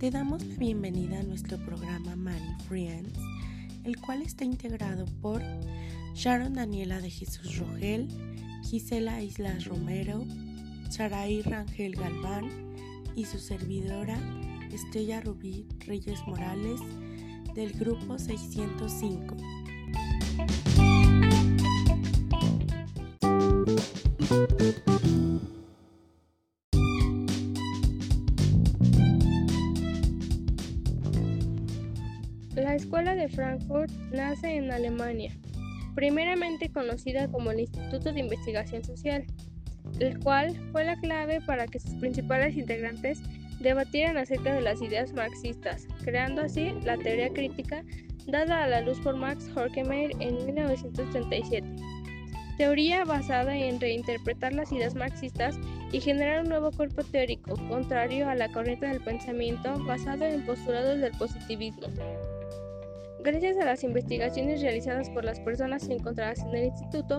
Te damos la bienvenida a nuestro programa Money Friends, el cual está integrado por Sharon Daniela de Jesús Rogel, Gisela Islas Romero, Saraí Rangel Galván y su servidora Estrella Rubí Reyes Morales del grupo 605. Escuela de Frankfurt nace en Alemania, primeramente conocida como el Instituto de Investigación Social, el cual fue la clave para que sus principales integrantes debatieran acerca de las ideas marxistas, creando así la teoría crítica dada a la luz por Max Horkheimer en 1937. Teoría basada en reinterpretar las ideas marxistas y generar un nuevo cuerpo teórico, contrario a la corriente del pensamiento basado en postulados del positivismo. Gracias a las investigaciones realizadas por las personas encontradas en el instituto,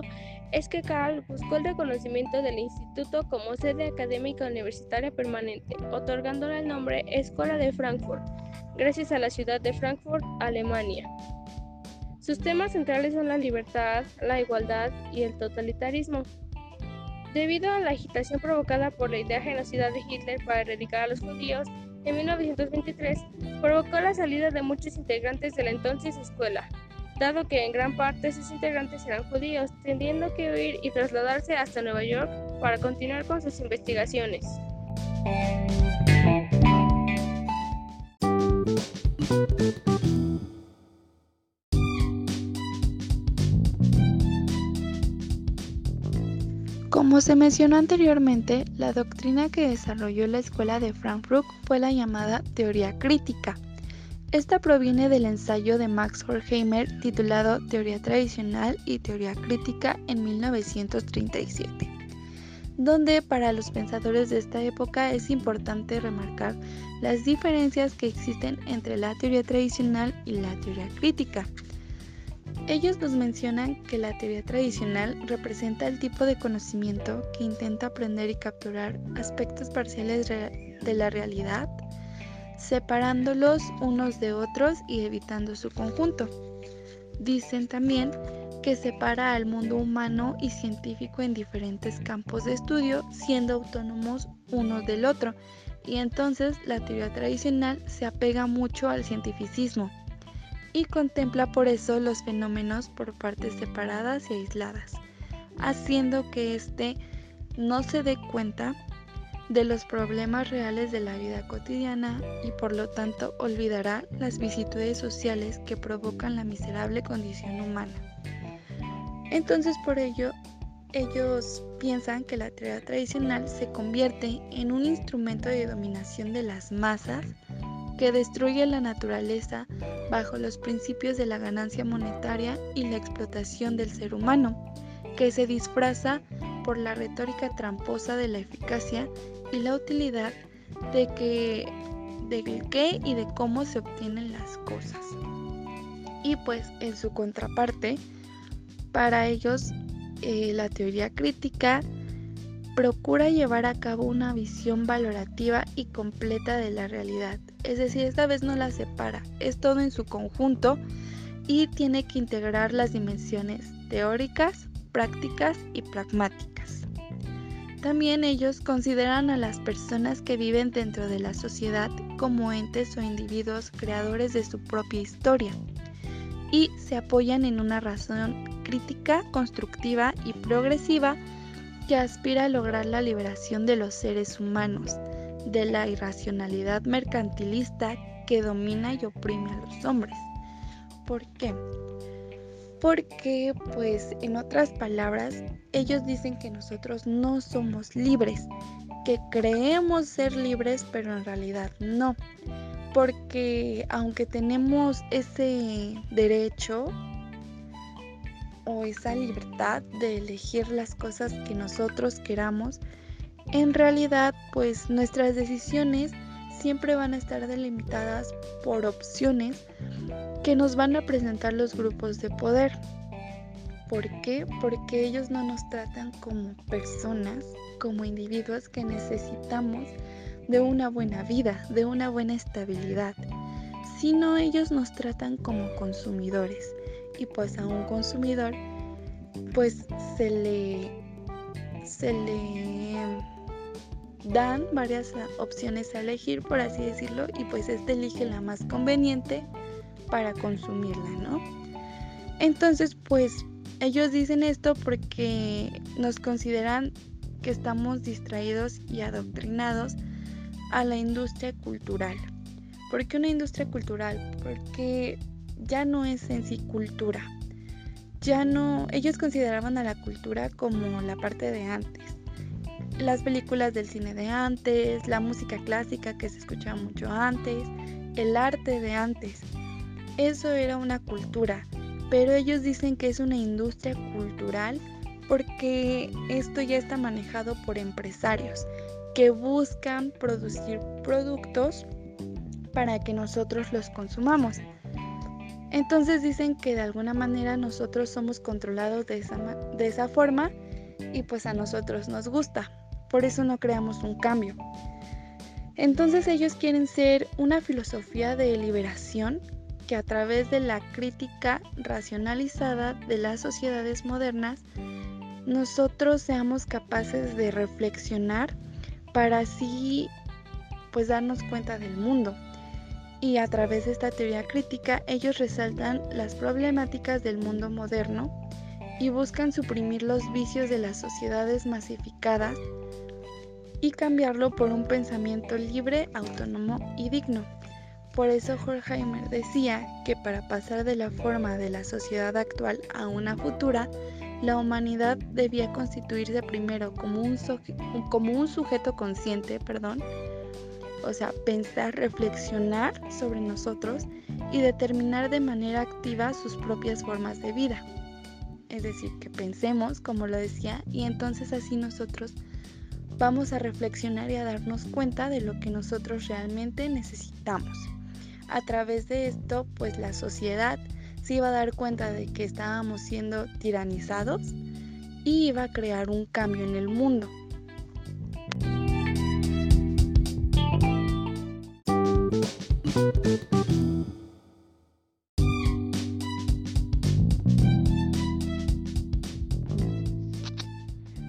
es que Karl buscó el reconocimiento del instituto como sede académica universitaria permanente, otorgándole el nombre Escuela de Frankfurt, gracias a la ciudad de Frankfurt, Alemania. Sus temas centrales son la libertad, la igualdad y el totalitarismo. Debido a la agitación provocada por la idea genocida de Hitler para erradicar a los judíos, en 1923 provocó la salida de muchos integrantes de la entonces escuela, dado que en gran parte sus integrantes eran judíos, teniendo que huir y trasladarse hasta Nueva York para continuar con sus investigaciones. Como se mencionó anteriormente, la doctrina que desarrolló la Escuela de Frankfurt fue la llamada teoría crítica. Esta proviene del ensayo de Max Horkheimer titulado Teoría tradicional y teoría crítica en 1937, donde para los pensadores de esta época es importante remarcar las diferencias que existen entre la teoría tradicional y la teoría crítica. Ellos nos mencionan que la teoría tradicional representa el tipo de conocimiento que intenta aprender y capturar aspectos parciales de la realidad, separándolos unos de otros y evitando su conjunto. Dicen también que separa al mundo humano y científico en diferentes campos de estudio, siendo autónomos unos del otro, y entonces la teoría tradicional se apega mucho al cientificismo y contempla por eso los fenómenos por partes separadas y aisladas, haciendo que éste no se dé cuenta de los problemas reales de la vida cotidiana y por lo tanto olvidará las vicitudes sociales que provocan la miserable condición humana. Entonces por ello ellos piensan que la teoría tradicional se convierte en un instrumento de dominación de las masas que destruye la naturaleza bajo los principios de la ganancia monetaria y la explotación del ser humano, que se disfraza por la retórica tramposa de la eficacia y la utilidad de que de qué y de cómo se obtienen las cosas. Y pues en su contraparte, para ellos eh, la teoría crítica procura llevar a cabo una visión valorativa y completa de la realidad. Es decir, esta vez no la separa, es todo en su conjunto y tiene que integrar las dimensiones teóricas, prácticas y pragmáticas. También ellos consideran a las personas que viven dentro de la sociedad como entes o individuos creadores de su propia historia y se apoyan en una razón crítica, constructiva y progresiva que aspira a lograr la liberación de los seres humanos, de la irracionalidad mercantilista que domina y oprime a los hombres. ¿Por qué? Porque, pues, en otras palabras, ellos dicen que nosotros no somos libres, que creemos ser libres, pero en realidad no. Porque aunque tenemos ese derecho o esa libertad de elegir las cosas que nosotros queramos, en realidad pues nuestras decisiones siempre van a estar delimitadas por opciones que nos van a presentar los grupos de poder. ¿Por qué? Porque ellos no nos tratan como personas, como individuos que necesitamos de una buena vida, de una buena estabilidad, sino ellos nos tratan como consumidores y pues a un consumidor pues se le se le dan varias opciones a elegir por así decirlo y pues este elige la más conveniente para consumirla, ¿no? Entonces pues ellos dicen esto porque nos consideran que estamos distraídos y adoctrinados a la industria cultural. ¿Por qué una industria cultural? Porque ya no es en sí cultura. Ya no, ellos consideraban a la cultura como la parte de antes. Las películas del cine de antes, la música clásica que se escuchaba mucho antes, el arte de antes. Eso era una cultura, pero ellos dicen que es una industria cultural porque esto ya está manejado por empresarios que buscan producir productos para que nosotros los consumamos. Entonces dicen que de alguna manera nosotros somos controlados de esa, de esa forma y pues a nosotros nos gusta. Por eso no creamos un cambio. Entonces ellos quieren ser una filosofía de liberación que a través de la crítica racionalizada de las sociedades modernas nosotros seamos capaces de reflexionar para así pues darnos cuenta del mundo. Y a través de esta teoría crítica ellos resaltan las problemáticas del mundo moderno y buscan suprimir los vicios de las sociedades masificadas y cambiarlo por un pensamiento libre, autónomo y digno. Por eso Horkheimer decía que para pasar de la forma de la sociedad actual a una futura, la humanidad debía constituirse primero como un, como un sujeto consciente, perdón, o sea, pensar, reflexionar sobre nosotros y determinar de manera activa sus propias formas de vida. Es decir, que pensemos, como lo decía, y entonces así nosotros vamos a reflexionar y a darnos cuenta de lo que nosotros realmente necesitamos. A través de esto, pues la sociedad se iba a dar cuenta de que estábamos siendo tiranizados y iba a crear un cambio en el mundo.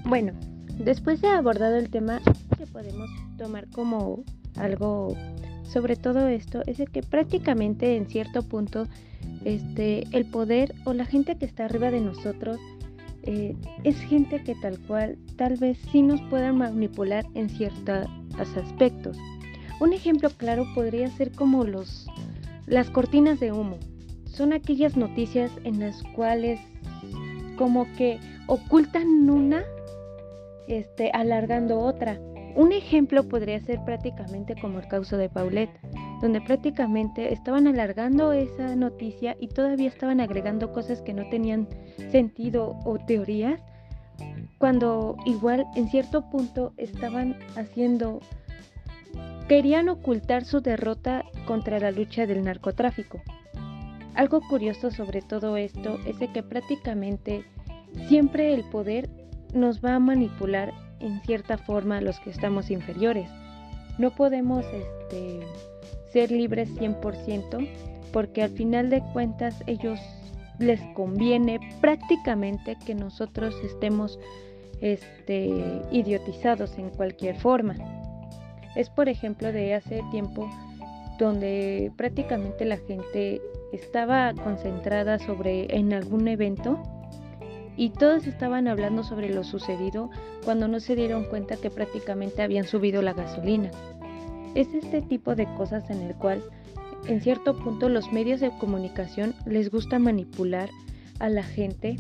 Bueno, después de abordado el tema que podemos tomar como algo sobre todo esto es que prácticamente en cierto punto este, el poder o la gente que está arriba de nosotros eh, es gente que tal cual tal vez sí nos puedan manipular en ciertos aspectos. Un ejemplo claro podría ser como los, las cortinas de humo. Son aquellas noticias en las cuales como que ocultan una este, alargando otra. Un ejemplo podría ser prácticamente como el caso de Paulette, donde prácticamente estaban alargando esa noticia y todavía estaban agregando cosas que no tenían sentido o teorías, cuando igual en cierto punto estaban haciendo, querían ocultar su derrota contra la lucha del narcotráfico. Algo curioso sobre todo esto es que prácticamente siempre el poder nos va a manipular en cierta forma los que estamos inferiores. No podemos este, ser libres 100% porque al final de cuentas ellos les conviene prácticamente que nosotros estemos este, idiotizados en cualquier forma. Es por ejemplo de hace tiempo donde prácticamente la gente estaba concentrada sobre en algún evento y todos estaban hablando sobre lo sucedido cuando no se dieron cuenta que prácticamente habían subido la gasolina. Es este tipo de cosas en el cual en cierto punto los medios de comunicación les gusta manipular a la gente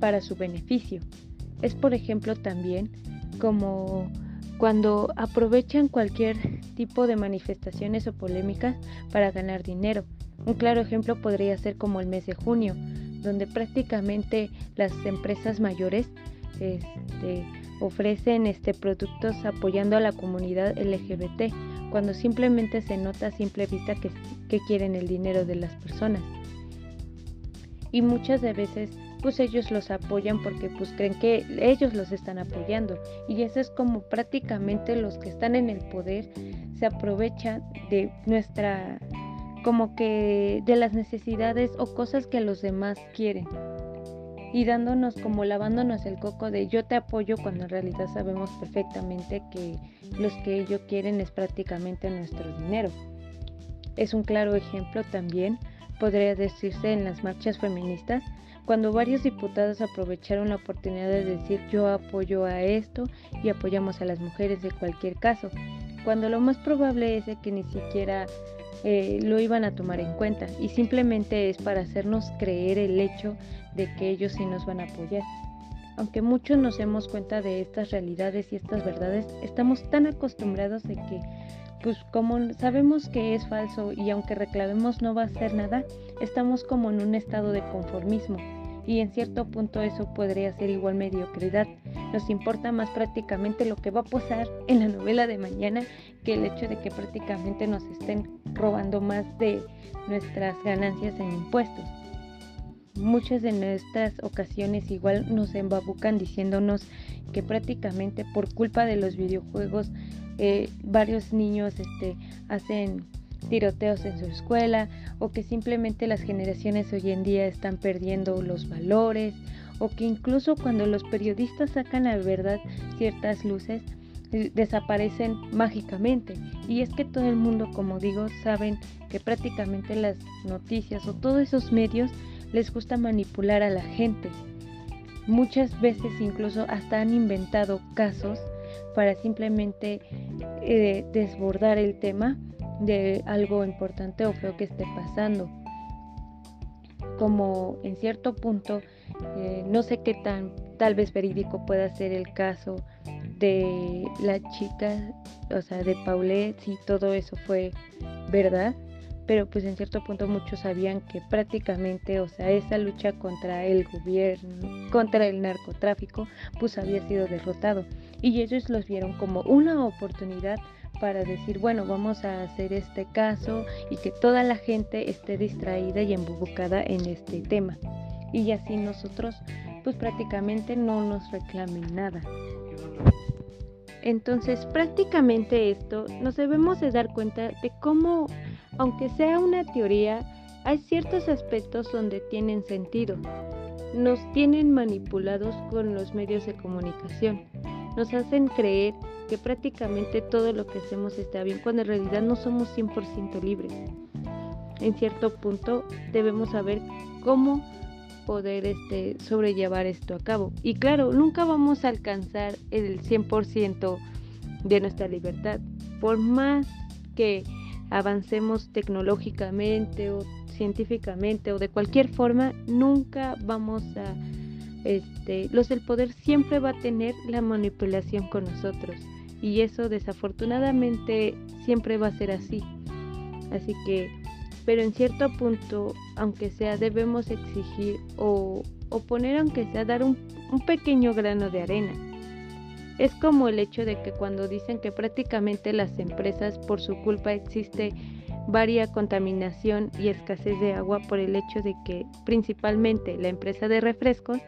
para su beneficio. Es por ejemplo también como cuando aprovechan cualquier tipo de manifestaciones o polémicas para ganar dinero. Un claro ejemplo podría ser como el mes de junio, donde prácticamente las empresas mayores este, ofrecen este, productos apoyando a la comunidad LGBT, cuando simplemente se nota a simple vista que, que quieren el dinero de las personas. Y muchas de veces pues ellos los apoyan porque pues creen que ellos los están apoyando y eso es como prácticamente los que están en el poder se aprovechan de nuestra como que de las necesidades o cosas que los demás quieren y dándonos como lavándonos el coco de yo te apoyo cuando en realidad sabemos perfectamente que los que ellos quieren es prácticamente nuestro dinero. Es un claro ejemplo también, podría decirse en las marchas feministas, cuando varios diputados aprovecharon la oportunidad de decir yo apoyo a esto y apoyamos a las mujeres de cualquier caso, cuando lo más probable es que ni siquiera eh, lo iban a tomar en cuenta y simplemente es para hacernos creer el hecho de que ellos sí nos van a apoyar. Aunque muchos nos demos cuenta de estas realidades y estas verdades, estamos tan acostumbrados de que, pues como sabemos que es falso y aunque reclamemos no va a hacer nada, estamos como en un estado de conformismo y en cierto punto eso podría ser igual mediocridad. Nos importa más prácticamente lo que va a pasar en la novela de mañana que el hecho de que prácticamente nos estén robando más de nuestras ganancias en impuestos. Muchas de nuestras ocasiones igual nos embabucan diciéndonos que prácticamente por culpa de los videojuegos eh, varios niños este, hacen tiroteos en su escuela o que simplemente las generaciones hoy en día están perdiendo los valores o que incluso cuando los periodistas sacan a verdad ciertas luces eh, desaparecen mágicamente. Y es que todo el mundo como digo saben que prácticamente las noticias o todos esos medios les gusta manipular a la gente. Muchas veces incluso hasta han inventado casos para simplemente eh, desbordar el tema de algo importante o feo que esté pasando. Como en cierto punto, eh, no sé qué tan tal vez verídico pueda ser el caso de la chica, o sea, de Paulette, si todo eso fue verdad, pero pues en cierto punto muchos sabían que prácticamente, o sea, esa lucha contra el gobierno, contra el narcotráfico, pues había sido derrotado. Y ellos los vieron como una oportunidad para decir, bueno, vamos a hacer este caso y que toda la gente esté distraída y embubucada en este tema. Y así nosotros pues prácticamente no nos reclamen nada. Entonces prácticamente esto nos debemos de dar cuenta de cómo, aunque sea una teoría, hay ciertos aspectos donde tienen sentido. Nos tienen manipulados con los medios de comunicación. Nos hacen creer que prácticamente todo lo que hacemos está bien, cuando en realidad no somos 100% libres. En cierto punto debemos saber cómo poder este, sobrellevar esto a cabo. Y claro, nunca vamos a alcanzar el 100% de nuestra libertad. Por más que avancemos tecnológicamente o científicamente o de cualquier forma, nunca vamos a... Este, los del poder siempre va a tener la manipulación con nosotros y eso desafortunadamente siempre va a ser así. Así que, pero en cierto punto, aunque sea, debemos exigir o, poner, aunque sea, dar un, un pequeño grano de arena. Es como el hecho de que cuando dicen que prácticamente las empresas por su culpa existe varia contaminación y escasez de agua por el hecho de que principalmente la empresa de refrescos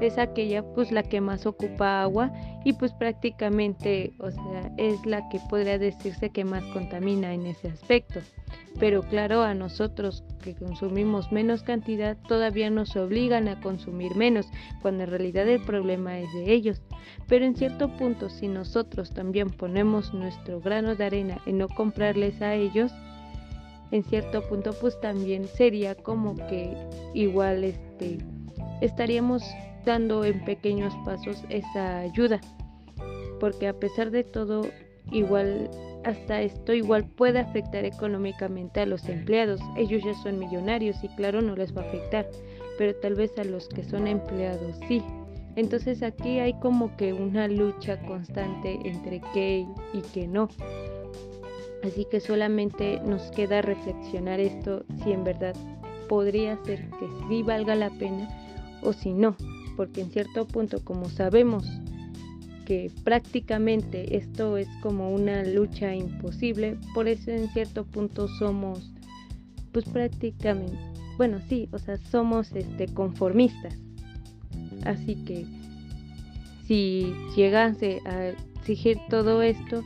es aquella pues la que más ocupa agua y pues prácticamente o sea es la que podría decirse que más contamina en ese aspecto. Pero claro a nosotros que consumimos menos cantidad todavía nos obligan a consumir menos cuando en realidad el problema es de ellos. Pero en cierto punto si nosotros también ponemos nuestro grano de arena en no comprarles a ellos en cierto punto pues también sería como que igual este estaríamos dando en pequeños pasos esa ayuda. Porque a pesar de todo, igual hasta esto igual puede afectar económicamente a los empleados. Ellos ya son millonarios y claro no les va a afectar, pero tal vez a los que son empleados sí. Entonces aquí hay como que una lucha constante entre qué y qué no. Así que solamente nos queda reflexionar esto si en verdad podría ser que sí valga la pena o si no porque en cierto punto, como sabemos que prácticamente esto es como una lucha imposible, por eso en cierto punto somos, pues prácticamente, bueno, sí, o sea, somos este, conformistas. Así que si llegase a exigir todo esto,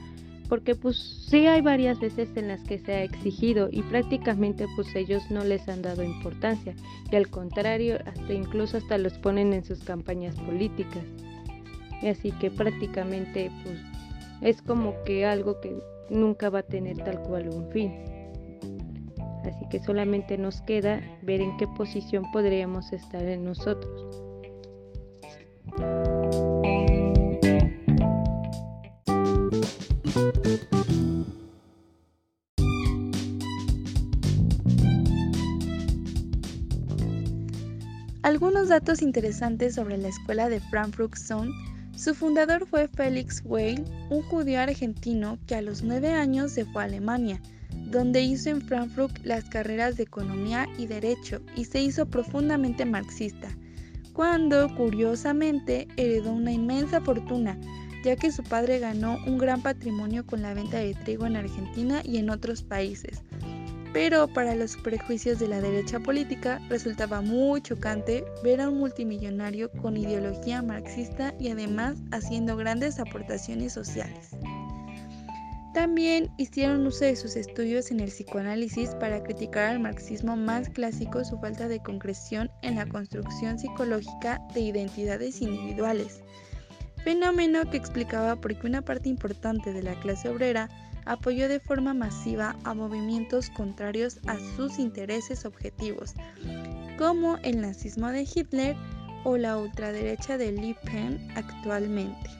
porque pues sí hay varias veces en las que se ha exigido y prácticamente pues ellos no les han dado importancia y al contrario hasta incluso hasta los ponen en sus campañas políticas. Y así que prácticamente pues es como que algo que nunca va a tener tal cual un fin. Así que solamente nos queda ver en qué posición podríamos estar en nosotros Algunos datos interesantes sobre la escuela de Frankfurt son, su fundador fue Felix Weil, un judío argentino que a los nueve años se fue a Alemania, donde hizo en Frankfurt las carreras de Economía y Derecho y se hizo profundamente marxista, cuando, curiosamente, heredó una inmensa fortuna, ya que su padre ganó un gran patrimonio con la venta de trigo en Argentina y en otros países, pero para los prejuicios de la derecha política resultaba muy chocante ver a un multimillonario con ideología marxista y además haciendo grandes aportaciones sociales. También hicieron uso de sus estudios en el psicoanálisis para criticar al marxismo más clásico su falta de concreción en la construcción psicológica de identidades individuales, fenómeno que explicaba por qué una parte importante de la clase obrera apoyó de forma masiva a movimientos contrarios a sus intereses objetivos, como el nazismo de Hitler o la ultraderecha de Le Pen actualmente.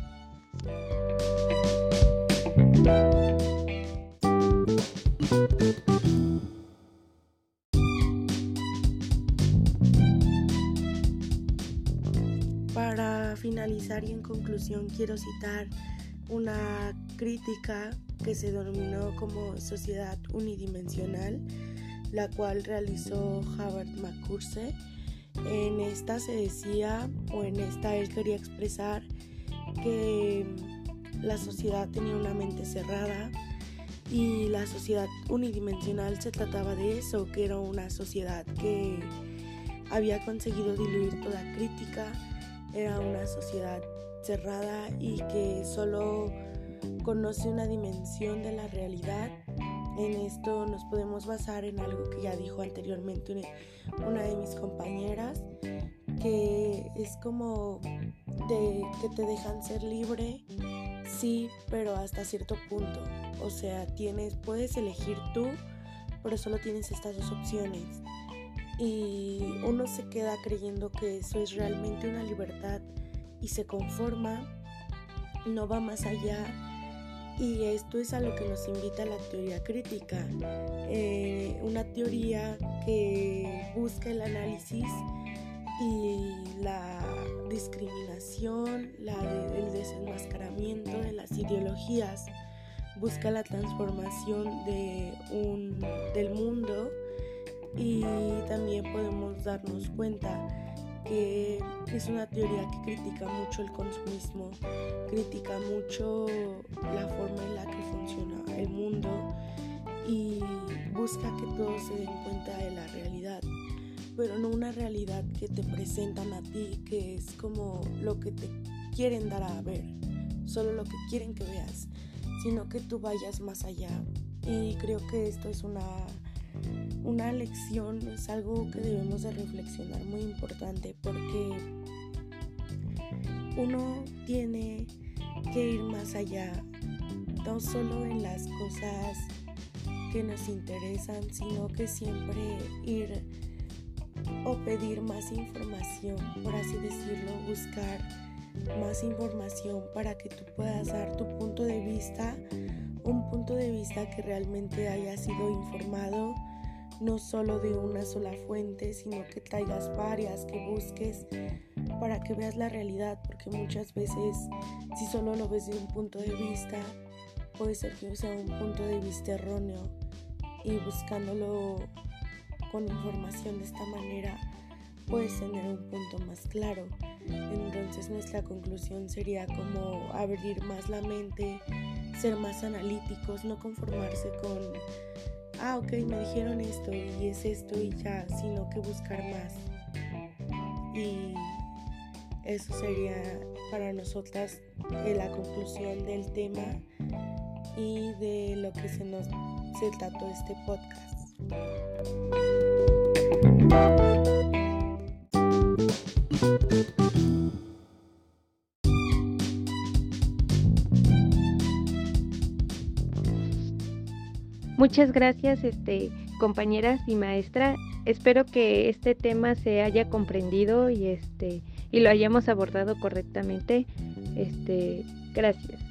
Para finalizar y en conclusión quiero citar una crítica que se denominó como sociedad unidimensional, la cual realizó Howard McCurse. En esta se decía, o en esta él quería expresar que la sociedad tenía una mente cerrada y la sociedad unidimensional se trataba de eso, que era una sociedad que había conseguido diluir toda crítica, era una sociedad cerrada y que solo conoce una dimensión de la realidad. En esto nos podemos basar en algo que ya dijo anteriormente una de mis compañeras, que es como de que te dejan ser libre, sí, pero hasta cierto punto. O sea, tienes, puedes elegir tú, pero solo tienes estas dos opciones. Y uno se queda creyendo que eso es realmente una libertad y se conforma, no va más allá y esto es a lo que nos invita la teoría crítica, eh, una teoría que busca el análisis y la discriminación, la el desenmascaramiento de las ideologías, busca la transformación de un, del mundo y también podemos darnos cuenta que es una teoría que critica mucho el consumismo, critica mucho la forma en la que funciona el mundo y busca que todos se den cuenta de la realidad, pero no una realidad que te presentan a ti, que es como lo que te quieren dar a ver, solo lo que quieren que veas, sino que tú vayas más allá. Y creo que esto es una una lección es algo que debemos de reflexionar muy importante porque uno tiene que ir más allá, no solo en las cosas que nos interesan, sino que siempre ir o pedir más información, por así decirlo, buscar más información para que tú puedas dar tu punto de vista, un punto de vista que realmente haya sido informado no solo de una sola fuente, sino que traigas varias, que busques para que veas la realidad, porque muchas veces si solo lo ves de un punto de vista, puede ser que sea un punto de vista erróneo y buscándolo con información de esta manera puedes tener un punto más claro. Entonces nuestra conclusión sería como abrir más la mente, ser más analíticos, no conformarse con ah, ok, me dijeron esto y es esto y ya, sino que buscar más. Y eso sería para nosotras eh, la conclusión del tema y de lo que se nos se trató este podcast. Muchas gracias, este, compañeras y maestra. Espero que este tema se haya comprendido y este y lo hayamos abordado correctamente. Este, gracias.